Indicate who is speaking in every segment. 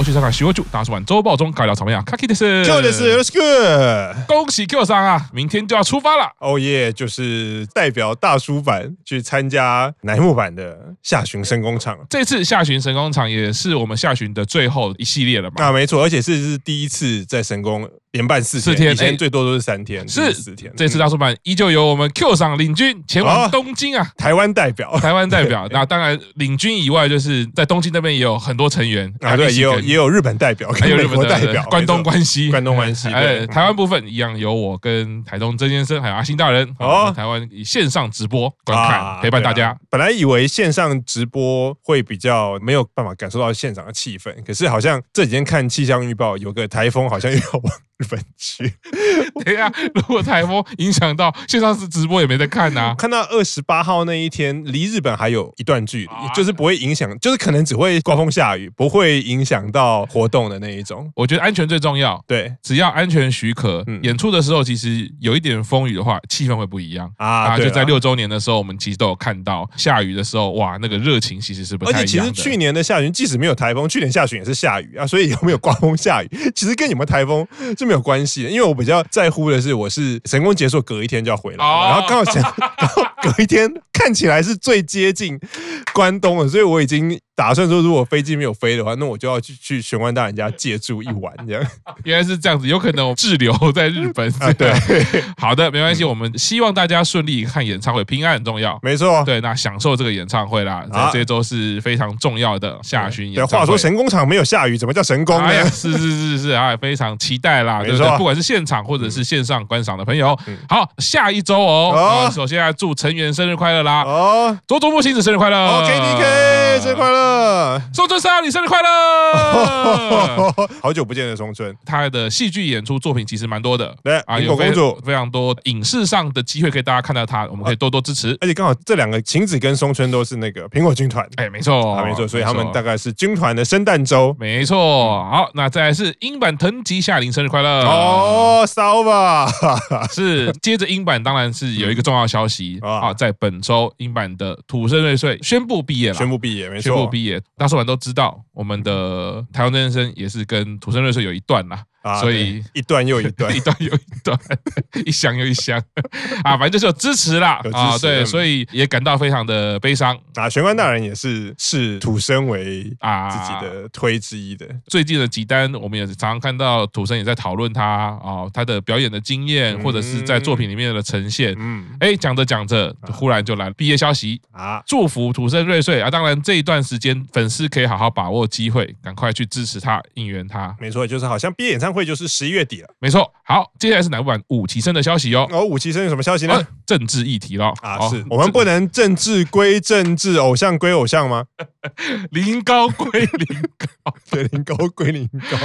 Speaker 1: 我去上海徐汇柱大叔版周报中搞聊怎么样？Kaki 的是
Speaker 2: ，Q 的是，Let's go！
Speaker 1: 恭喜 Q 三啊，明天就要出发了。
Speaker 2: 哦耶，就是代表大叔版去参加乃木版的下旬神工厂。
Speaker 1: 这次下旬神工厂也是我们下旬的最后一系列了嘛？
Speaker 2: 啊，没错，而且是是第一次在神工连办四
Speaker 1: 四天，
Speaker 2: 以前最多都是三天，
Speaker 1: 是
Speaker 2: 四天。
Speaker 1: 这次大叔版依旧由我们 Q 桑领军前往东京啊，
Speaker 2: 台湾代表，
Speaker 1: 台湾代表。那当然领军以外，就是在东京那边也有很多成员
Speaker 2: 啊，对，也有也有日本代表，还有日本代表，
Speaker 1: 关东关西，
Speaker 2: 关东关西。
Speaker 1: 哎，台湾部分一样由我跟台东曾先生还有阿星大人哦，台湾以线上直播观看陪伴大家。
Speaker 2: 本来以为线上直播会比较没有办法感受到现场的气氛，可是好像这几天看气象预报，有个台风好像又要往日本去。
Speaker 1: 对呀，如果台风影响到线上是直播也没得看呐。
Speaker 2: 看到二十八号那一天离日本还有一段距离，就是不会影响，就是可能只会刮风下雨，不会影响到活动的那一种。
Speaker 1: 我觉得安全最重要，
Speaker 2: 对，
Speaker 1: 只要安全许可，演出的时候其实有一点风雨的话，气氛会不一样啊。就在六周年的时候，我们其实都有看到下雨的时候，哇，那个热情其实是不太一样的。
Speaker 2: 而且其实去年的下旬即使没有台风，去年下旬也是下雨啊，所以有没有刮风下雨，其实跟有没有台风是没有关系的。因为我比较在乎的是，我是神功结束隔一天就要回来，然后刚好想，然后隔一天看起来是最接近关东了，所以我已经。打算说，如果飞机没有飞的话，那我就要去去玄关大人家借住一晚，这样。
Speaker 1: 原来是这样子，有可能我滞留在日本。
Speaker 2: 啊、对，
Speaker 1: 好的，没关系。我们希望大家顺利看演唱会，平安很重要。
Speaker 2: 没错，
Speaker 1: 对，那享受这个演唱会啦，在这周是非常重要的下旬演唱会。
Speaker 2: 对，话说神工厂没有下雨，怎么叫神工呢？
Speaker 1: 哎、是是是是啊，非常期待啦，对不对？不管是现场或者是线上观赏的朋友，好，下一周哦。哦首先要祝成员生日快乐啦！哦，佐佐木星子生日快乐
Speaker 2: ！KDK 生日快乐！
Speaker 1: 松村沙，你生日快乐！
Speaker 2: 好久不见的松村，
Speaker 1: 他的戏剧演出作品其实蛮多的，
Speaker 2: 对啊，有非非常多
Speaker 1: 影视上的机会可以大家看到他，我们可以多多支持。
Speaker 2: 而且刚好这两个晴子跟松村都是那个苹果军团，
Speaker 1: 哎，没错，
Speaker 2: 没错，所以他们大概是军团的圣诞周，
Speaker 1: 没错。好，那再来是英版藤吉夏铃生日快乐。
Speaker 2: 哦，烧吧，
Speaker 1: 是接着英版当然是有一个重要消息。啊，在本周英版的土生瑞穗宣布毕业了，
Speaker 2: 宣布毕业，没错，
Speaker 1: 宣布毕也，大家说完都知道，我们的台湾真人生也是跟土生瑞穗有一段啦。啊，所以
Speaker 2: 一段又一段，
Speaker 1: 一段又一段，一箱又一箱 啊，反正就是有支持啦啊，对，所以也感到非常的悲伤
Speaker 2: 啊。玄关大人也是视土生为啊自己的推之一的。
Speaker 1: 最近的几单，我们也常常看到土生也在讨论他啊，他的表演的经验，或者是在作品里面的呈现。嗯，哎，讲着讲着，忽然就来了毕业消息啊，祝福土生瑞穗啊。当然这一段时间，粉丝可以好好把握机会，赶快去支持他，应援他。
Speaker 2: 没错，就是好像毕业演唱会就是十一月底了，
Speaker 1: 没错。好，接下来是乃木坂五期生的消息哦。
Speaker 2: 哦，五期生有什么消息呢？
Speaker 1: 政治议题了
Speaker 2: 啊！是我们不能政治归政治，偶像归偶像吗？
Speaker 1: 林高归林高，
Speaker 2: 对，林高归林高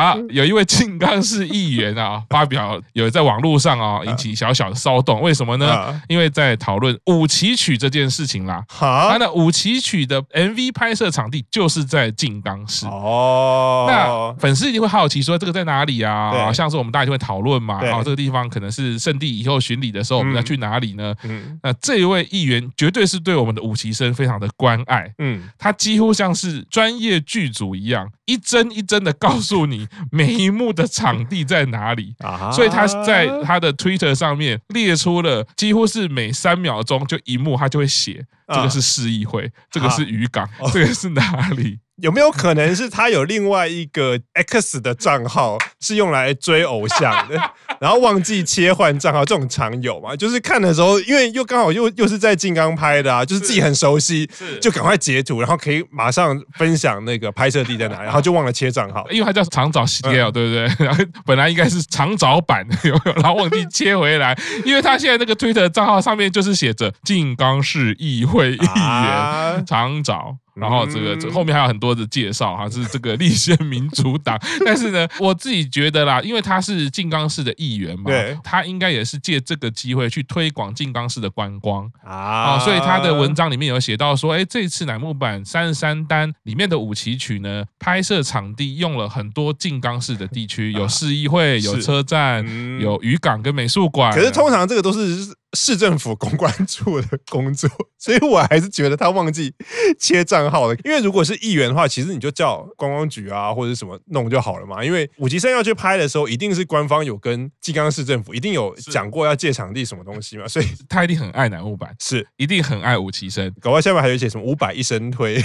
Speaker 1: 啊！有一位静冈市议员啊，发表有在网络上啊引起小小的骚动，为什么呢？因为在讨论五期曲这件事情啦。好，那五期曲的 MV 拍摄场地就是在静冈市哦。那粉丝一定会好奇说，这个在哪里啊？像是我们大家就会讨论嘛，啊，这个地方可能是圣地，以后巡礼的时候我们要去哪里呢？嗯，那这一位议员绝对是对我们的五期生非常的关爱，嗯。他几乎像是专业剧组一样，一帧一帧的告诉你每一幕的场地在哪里。啊，所以他在他的 Twitter 上面列出了几乎是每三秒钟就一幕，他就会写这个是市议会，这个是渔港，这个是哪里？
Speaker 2: 有没有可能是他有另外一个 X 的账号是用来追偶像的，然后忘记切换账号？这种常有嘛？就是看的时候，因为又刚好又又是在静冈拍的啊，就是自己很熟悉，就赶快截图，然后可以马上分享那个拍摄地在哪，然后就忘了切账号，
Speaker 1: 因为他叫长沼 scale，对不对？然后本来应该是长沼版，有没有？然后忘记切回来，因为他现在那个 Twitter 账号上面就是写着静冈市议会议员长沼。然后这个这后面还有很多的介绍哈，是这个立宪民主党。但是呢，我自己觉得啦，因为他是静冈市的议员嘛，对，他应该也是借这个机会去推广静冈市的观光啊，所以他的文章里面有写到说，哎，这次乃木坂三十三单里面的五崎曲呢，拍摄场地用了很多静冈市的地区，有市议会、有车站、有渔港跟美术馆。
Speaker 2: 可是通常这个都是。市政府公关处的工作，所以我还是觉得他忘记切账号了。因为如果是议员的话，其实你就叫观光局啊或者什么弄就好了嘛。因为武吉生要去拍的时候，一定是官方有跟静冈市政府一定有讲过要借场地什么东西嘛，所以
Speaker 1: 他一定很爱南木板，
Speaker 2: 是
Speaker 1: 一定很爱武吉生。
Speaker 2: 搞不好下面还有写什么五百一生推。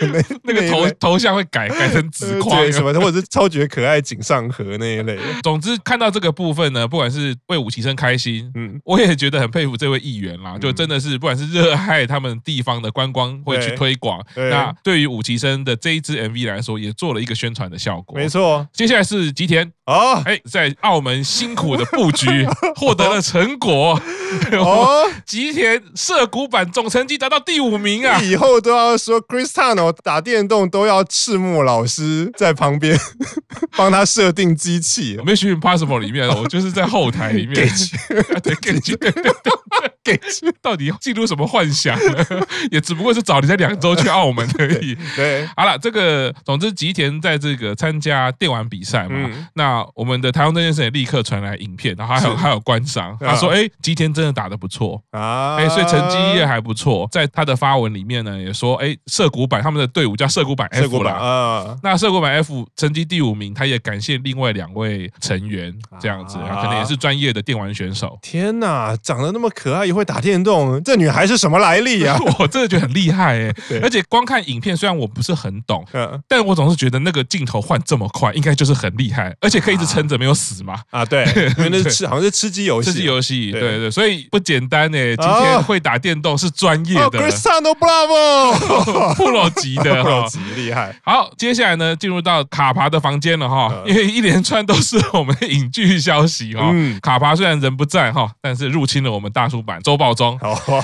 Speaker 1: 那 那个头头像会改 改成直框
Speaker 2: 什么的，或者是超绝可爱井上和那一类。
Speaker 1: 总之看到这个部分呢，不管是为武崎生开心，嗯，我也觉得很佩服这位议员啦。就真的是不管是热爱他们地方的观光，会去推广。那对于武崎生的这一支 MV 来说，也做了一个宣传的效果。
Speaker 2: 没错，
Speaker 1: 接下来是吉田哦，哎，在澳门辛苦的布局 获得了成果。哦，吉田涉谷版总成绩达到第五名啊！
Speaker 2: 以后都要说打电动都要赤木老师在旁边 帮他设定机器。
Speaker 1: 没有《Mission Impossible》里面，我就是在后台里面。给 对，给去，给去，到底进入什么幻想呢？也只不过是找你在两周去澳门而已。
Speaker 2: 对，
Speaker 1: 好了，这个总之吉田在这个参加电玩比赛嘛，那我们的台湾这件事也立刻传来影片，然后还有还有观赏，他说：“哎，吉田真的打得不错啊，哎，所以成绩也还不错。”在他的发文里面呢，也说：“哎，涩谷坂他们的队伍叫涩谷版 F 啦，啊，那涩谷版 F 成绩第五名，他也感谢另外两位成员，这样子，可能也是专业的电玩选手。
Speaker 2: 天哪，长得那么可爱，也会打电动，这女孩是什么来历啊？
Speaker 1: 我真的觉得很厉害哎，而且光看影片，虽然我不是很懂，但我总是觉得那个镜头换这么快，应该就是很厉害，而且可以一直撑着没有死嘛。
Speaker 2: 啊，对，因为那是吃，好像是吃鸡游戏，
Speaker 1: 吃鸡游戏，对。对，所以不简单哎，今天会打电动是专业的
Speaker 2: ，Cristiano
Speaker 1: 级的。
Speaker 2: 超级厉害！
Speaker 1: 好，接下来呢，进入到卡爬的房间了哈，因为一连串都是我们的影剧消息哈。卡爬虽然人不在哈，但是入侵了我们大叔版周报中。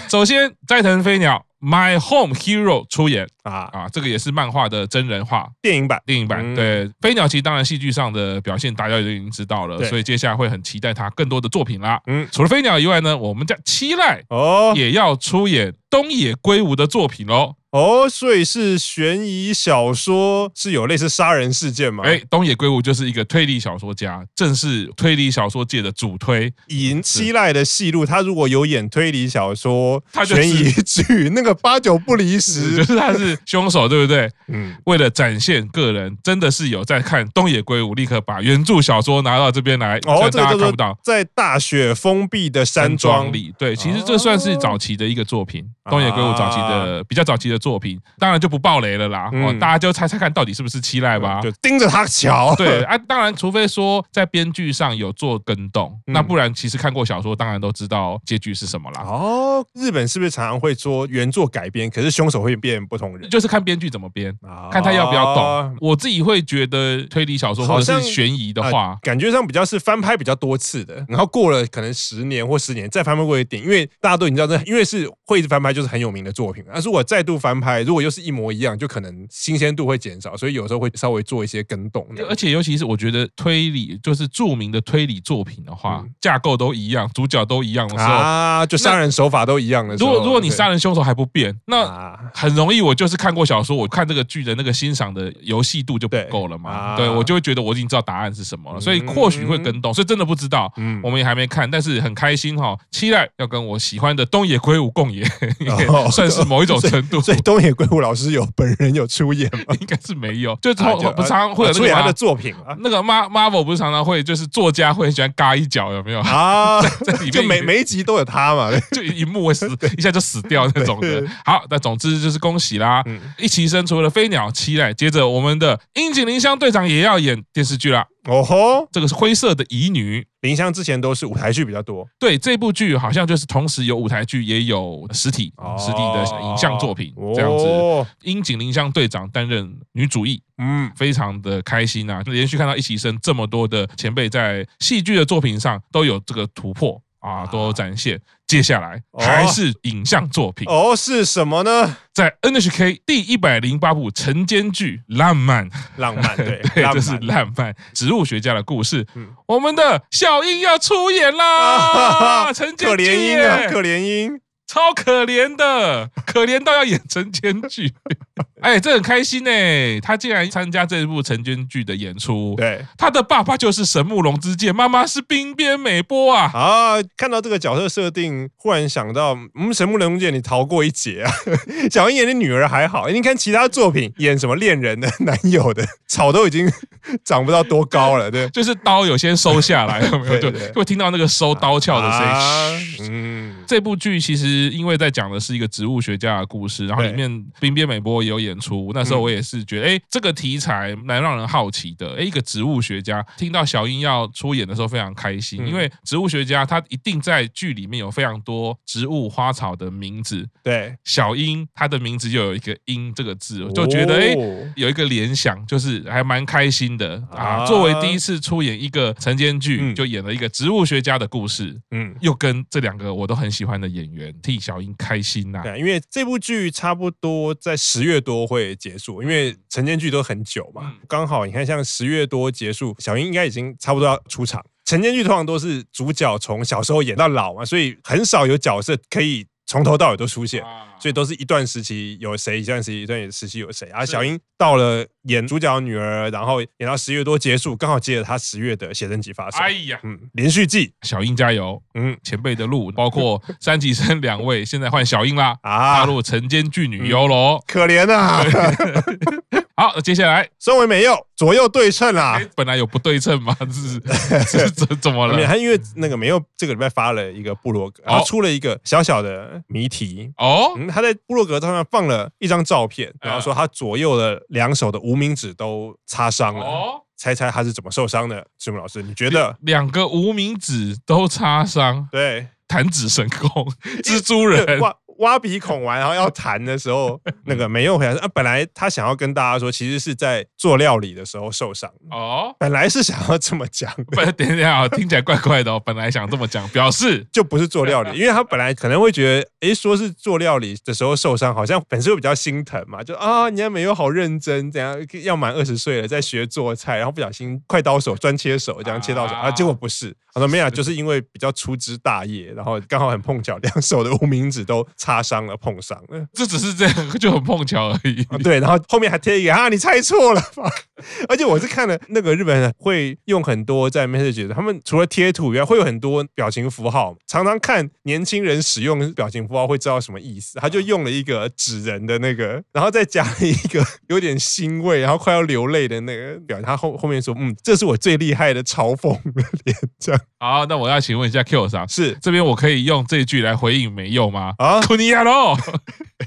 Speaker 1: 首先，斋藤飞鸟 My Home Hero 出演啊啊，这个也是漫画的真人化
Speaker 2: 电影版，
Speaker 1: 电影版。对，飞鸟其实当然戏剧上的表现大家都已经知道了，所以接下来会很期待他更多的作品啦。嗯，除了飞鸟以外呢，我们家七濑哦也要出演东野圭吾的作品喽。
Speaker 2: 哦，所以是悬疑小说，是有类似杀人事件吗？
Speaker 1: 哎，东野圭吾就是一个推理小说家，正是推理小说界的主推。
Speaker 2: 银七濑的戏路，他如果有演推理小说、他悬疑剧，那个八九不离十，
Speaker 1: 就是他是凶手，对不对？嗯。为了展现个人，真的是有在看东野圭吾，立刻把原著小说拿到这边来，哦，大家看不到，
Speaker 2: 在大雪封闭的山庄里。
Speaker 1: 对，其实这算是早期的一个作品，东野圭吾早期的比较早期的。作品当然就不爆雷了啦，哦，大家就猜猜看到底是不是七濑吧，
Speaker 2: 就盯着他瞧。
Speaker 1: 对啊，当然除非说在编剧上有做更动，那不然其实看过小说，当然都知道结局是什么啦。
Speaker 2: 哦，日本是不是常常会说原作改编，可是凶手会变不同人？
Speaker 1: 就是看编剧怎么编，看他要不要动。我自己会觉得推理小说或者是悬疑的话，
Speaker 2: 感觉上比较是翻拍比较多次的，然后过了可能十年或十年再翻拍过一点，因为大家都已经知道这，因为是会一直翻拍就是很有名的作品。但是我再度翻。拍如果又是一模一样，就可能新鲜度会减少，所以有时候会稍微做一些更动。
Speaker 1: 而且尤其是我觉得推理就是著名的推理作品的话，嗯、架构都一样，主角都一样的时候
Speaker 2: 啊，就杀人手法都一样的时候。
Speaker 1: 如果如果你杀人凶手还不变，那很容易我就是看过小说，我看这个剧的那个欣赏的游戏度就不够了嘛。对，对我就会觉得我已经知道答案是什么了，所以或许会更动。所以真的不知道，嗯，我们也还没看，但是很开心哈，期待要跟我喜欢的东野圭吾共演，算是某一种程度。
Speaker 2: 东野圭吾老师有本人有出演吗？
Speaker 1: 应该是没有，就常不常会有
Speaker 2: 出演他的作品啊。
Speaker 1: 那个 Marvel 不是常常会就是作家会喜欢嘎一脚，有没有啊？在里面
Speaker 2: 就每每一集都有他嘛，
Speaker 1: 就一幕会死一下就死掉那种的。好，那总之就是恭喜啦！一起生除了飞鸟期待，接着我们的樱井绫香队长也要演电视剧啦。哦吼，这个是灰色的乙女。
Speaker 2: 绫香之前都是舞台剧比较多，
Speaker 1: 对，这部剧好像就是同时有舞台剧也有实体实体的影像作品这样子。樱井绫香队长担任女主义，嗯，非常的开心啊！连续看到一起生这么多的前辈在戏剧的作品上都有这个突破。啊，都有展现。接下来还是影像作品
Speaker 2: 哦，是什么呢？
Speaker 1: 在 NHK 第一百零八部晨间剧《浪漫》，
Speaker 2: 浪漫 对，
Speaker 1: 对，这是浪漫植物学家的故事。我们的小樱要出演啦！晨间剧，可怜
Speaker 2: 樱啊，可怜樱，
Speaker 1: 超可怜的，可怜到要演成奸剧。哎，这很开心呢，他竟然参加这部陈娟剧的演出。
Speaker 2: 对，
Speaker 1: 他的爸爸就是神木隆之介，妈妈是冰边美波啊。
Speaker 2: 啊，看到这个角色设定，忽然想到，嗯，神木隆之介你逃过一劫啊。小英演的女儿还好，你看其他作品演什么恋人的、男友的，草都已经 长不到多高了，对，
Speaker 1: 就是刀有先收下来，有没有？对，会听到那个收刀鞘的声音。啊、嗯，这部剧其实因为在讲的是一个植物学家的故事，然后里面冰边美波也有演出。那时候我也是觉得，哎，这个题材蛮让人好奇的。哎，一个植物学家，听到小英要出演的时候非常开心，因为植物学家他一定在剧里面有非常多植物花草的名字。
Speaker 2: 对，
Speaker 1: 小英她的名字就有一个“英”这个字，我就觉得哎，有一个联想，就是还蛮开心的啊。作为第一次出演一个晨间剧，就演了一个植物学家的故事，嗯，又跟这两个我都很喜欢的演员替小英开心呐。
Speaker 2: 对，因为这部剧差不多在十月多会结束，因为晨间剧都很久嘛，刚好你看像十月多结束，小英应该已经差不多要出场。晨间剧通常都是主角从小时候演到老嘛，所以很少有角色可以。从头到尾都出现，所以都是一段时期有谁，一段时期一段时期有谁。啊小英到了演主角女儿，然后演到十月多结束，刚好接着她十月的写真集发售。哎呀，嗯，连续剧，
Speaker 1: 小英加油，嗯，前辈的路，包括三吉生两位，现在换小英啦，啊，踏入晨间剧女优喽，
Speaker 2: 可怜啊。
Speaker 1: 好，那接下来
Speaker 2: 身为美柚左右对称啦。
Speaker 1: 本来有不对称吗？是是 怎怎么了？
Speaker 2: 他因为那个美柚这个礼拜发了一个部落格，然后出了一个小小的谜题哦。嗯，他在部落格上面放了一张照片，然后说他左右的两手的无名指都擦伤了。哦，猜猜他是怎么受伤的？师母老师，你觉得？
Speaker 1: 两个无名指都擦伤？
Speaker 2: 对，弹
Speaker 1: 指神功，蜘蛛人。
Speaker 2: 挖鼻孔完，然后要弹的时候，那个没用回来说啊，本来他想要跟大家说，其实是在做料理的时候受伤哦。本来是想要这么讲，
Speaker 1: 不是 等一下，听起来怪怪的哦。本来想这么讲，表示
Speaker 2: 就不是做料理，因为他本来可能会觉得，诶，说是做料理的时候受伤，好像本身会比较心疼嘛，就啊，你还没有好认真，怎样要满二十岁了，在学做菜，然后不小心快刀手专切手，这样切到手啊，结果不是。他说没有，就是因为比较粗枝大叶，然后刚好很碰巧，两手的无名指都擦伤了，碰伤了。
Speaker 1: 这只是这样，就很碰巧而已。
Speaker 2: 对，然后后面还贴一个啊，你猜错了吧？而且我是看了那个日本人会用很多在 message，他们除了贴图以外，会有很多表情符号。常常看年轻人使用表情符号会知道什么意思。他就用了一个纸人的那个，然后再加了一个 有点欣慰，然后快要流泪的那个表情。他后后面说，嗯，这是我最厉害的嘲讽的脸，这样。
Speaker 1: 好，那我要请问一下 Q 桑，
Speaker 2: 是
Speaker 1: 这边我可以用这句来回应没用吗？啊，库尼亚罗，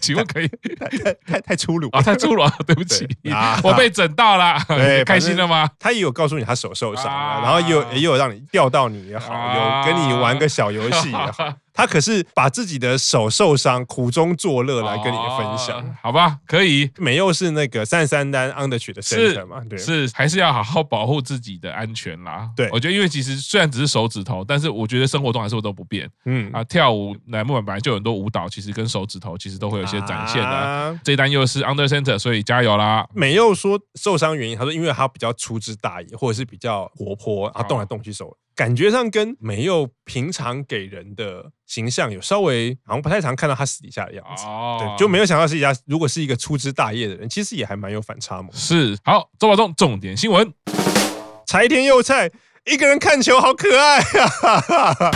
Speaker 1: 请问可以？
Speaker 2: 太太太粗鲁
Speaker 1: 啊，太粗鲁了，对不起，我被整到了，开心了吗？
Speaker 2: 他也有告诉你他手受伤了，然后也有也有让你钓到你也好，有跟你玩个小游戏也好。他可是把自己的手受伤，苦中作乐来跟你分享，哦、
Speaker 1: 好吧？可以，
Speaker 2: 美柚是那个三十三单 Undertree 的 center 嘛？对，
Speaker 1: 是还是要好好保护自己的安全啦。对，我觉得因为其实虽然只是手指头，但是我觉得生活中还是我都不变。嗯啊，跳舞乃木坂本来就有很多舞蹈，其实跟手指头其实都会有一些展现的。啊、这一单又是 Under Center，所以加油啦！
Speaker 2: 美柚说受伤原因，他说因为他比较粗枝大叶，或者是比较活泼，他动来动去手。感觉上跟没有平常给人的形象有稍微，好像不太常看到他私底下的样子。哦，对，就没有想到私底下如果是一个粗枝大叶的人，其实也还蛮有反差萌。
Speaker 1: 是，好，周保中重点新闻：
Speaker 2: 柴田佑菜一个人看球，好可爱啊！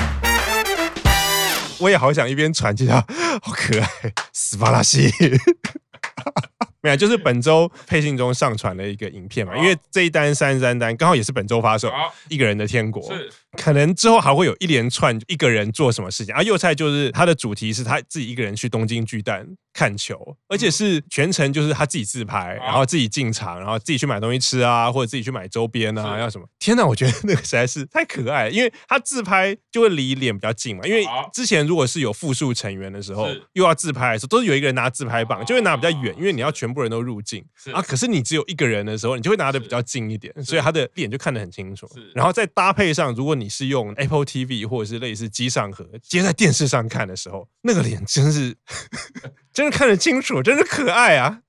Speaker 2: 我也好想一边传，其他好可爱，斯巴拉西。没有，就是本周配信中上传了一个影片嘛，因为这一单三十三单刚好也是本周发售，一个人的天国。可能之后还会有一连串一个人做什么事情，而、啊、柚菜就是他的主题是他自己一个人去东京巨蛋看球，而且是全程就是他自己自拍，然后自己进场，然后自己去买东西吃啊，或者自己去买周边啊，要什么？天哪，我觉得那个实在是太可爱了，因为他自拍就会离脸比较近嘛，因为之前如果是有复数成员的时候，又要自拍的时候，都是有一个人拿自拍棒，就会拿比较远，因为你要全部人都入镜。啊。可是你只有一个人的时候，你就会拿的比较近一点，所以他的脸就看得很清楚。然后再搭配上，如果你是用 Apple TV 或者是类似机上盒接在电视上看的时候，那个脸真是，真的看得清楚，真是可爱啊！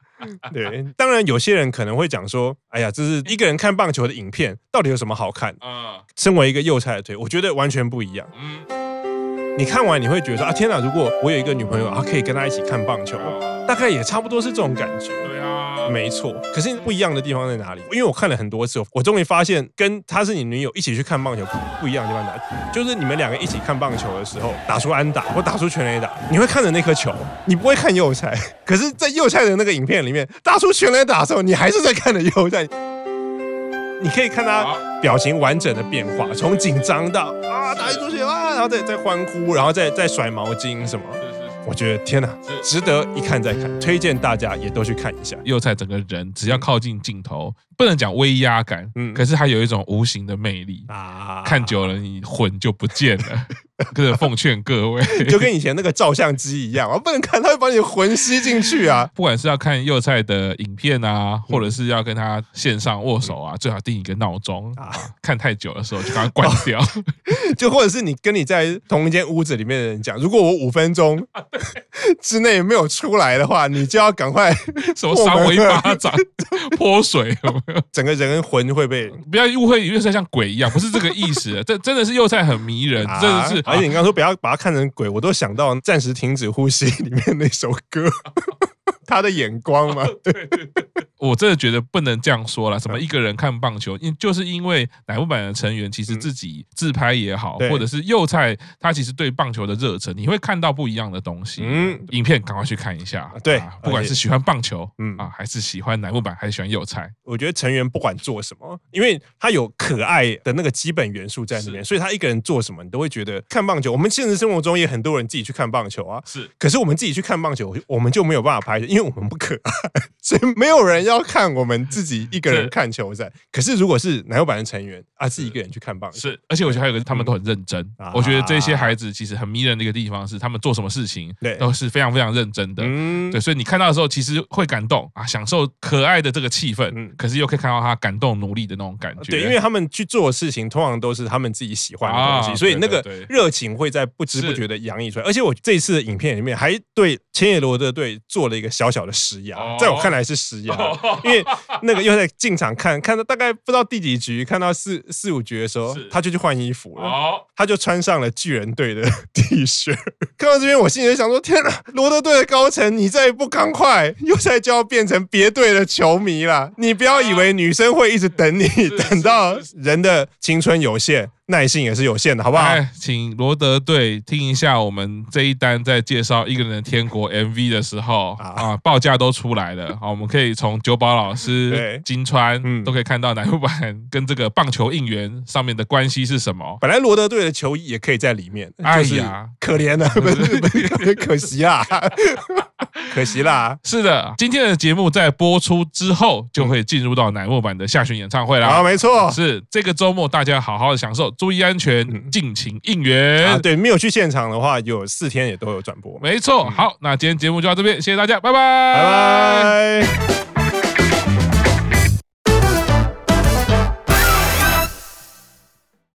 Speaker 2: 对，当然有些人可能会讲说：“哎呀，这是一个人看棒球的影片，到底有什么好看？”啊，身为一个幼菜的腿，我觉得完全不一样。嗯，你看完你会觉得说：“啊，天哪！如果我有一个女朋友啊，可以跟她一起看棒球，大概也差不多是这种感觉。”对啊。没错。可是不一样的地方在哪里？因为我看了很多次，我终于发现跟他是你女友一起去看棒球不一样的地方在哪里？就是你们两个一起看棒球的时候，打出安打或打出全垒打，你会看着那颗球，你不会看右菜。可是，在右菜的那个影片里面，打出全垒打的时候，你还是在看着右菜。你可以看他表情完整的变化，从紧张到啊打一出去啊，然后再再欢呼，然后再再甩毛巾什么。我觉得天哪，值得一看再看，推荐大家也都去看一下。
Speaker 1: 幼菜整个人只要靠近镜头，不能讲威压感，嗯，可是它有一种无形的魅力啊，看久了你魂就不见了。跟着奉劝各位，
Speaker 2: 就跟以前那个照相机一样，我不能看，它会把你魂吸进去啊。
Speaker 1: 不管是要看幼菜的影片啊，或者是要跟他线上握手啊，最好定一个闹钟啊。看太久的时候就把它关掉。
Speaker 2: 就或者是你跟你在同一间屋子里面的人讲，如果我五分钟之内没有出来的话，你就要赶快
Speaker 1: 什么扇我一巴掌、泼水？
Speaker 2: 整个人魂会被
Speaker 1: 不要误会，幼菜像鬼一样，不是这个意思。这真的是幼菜很迷人，真的是。
Speaker 2: 而且你刚刚说不要把它看成鬼，我都想到暂时停止呼吸里面那首歌。他的眼光嘛，对，对，对，
Speaker 1: 我真的觉得不能这样说了。什么一个人看棒球，因就是因为乃木坂的成员其实自己自拍也好，或者是幼菜他其实对棒球的热忱，你会看到不一样的东西。嗯，影片赶快去看一下。
Speaker 2: 对，
Speaker 1: 不管是喜欢棒球，嗯啊，还是喜欢乃木坂，还是喜欢幼菜，
Speaker 2: 我觉得成员不管做什么，因为他有可爱的那个基本元素在里面，所以他一个人做什么，你都会觉得看棒球。我们现实生活中也很多人自己去看棒球啊，是。可是我们自己去看棒球，我们就没有办法拍，因为我们不可爱，所以没有人要看我们自己一个人看球赛。可是如果是奶油版的成员啊，自己一个人去看棒球，
Speaker 1: 是。而且我觉得还有个，他们都很认真。我觉得这些孩子其实很迷人的一个地方是，他们做什么事情都是非常非常认真的。嗯对，所以你看到的时候，其实会感动啊，享受可爱的这个气氛。嗯可是又可以看到他感动努力的那种感觉。
Speaker 2: 对，因为他们去做的事情通常都是他们自己喜欢的东西，所以那个热情会在不知不觉的洋溢出来。而且我这一次的影片里面还对千叶罗的队做了一个小小小的施压，在我看来是施压，因为那个又在进场看，看到大概不知道第几局，看到四四五局的时候，他就去换衣服了，他就穿上了巨人队的 T 恤。看到这边，我心里就想说：天哪，罗德队的高层，你再不赶快，又在就要变成别队的球迷了。你不要以为女生会一直等你，等到人的青春有限。耐性也是有限的，好不好？
Speaker 1: 请罗德队听一下我们这一单在介绍《一个人的天国》MV 的时候啊，报价都出来了。好，我们可以从九保老师、金川都可以看到乃木板跟这个棒球应援上面的关系是什么。
Speaker 2: 本来罗德队的球衣也可以在里面，哎呀，可怜了，不是，可惜啊。可惜啦，
Speaker 1: 是的，今天的节目在播出之后就会进入到乃木坂的下旬演唱会了。
Speaker 2: 啊，没错，
Speaker 1: 是这个周末大家好好的享受，注意安全，尽情应援。
Speaker 2: 啊，对，没有去现场的话，有四天也都有转播。
Speaker 1: 没错，好，那今天节目就到这边，谢谢大家，拜拜，拜拜。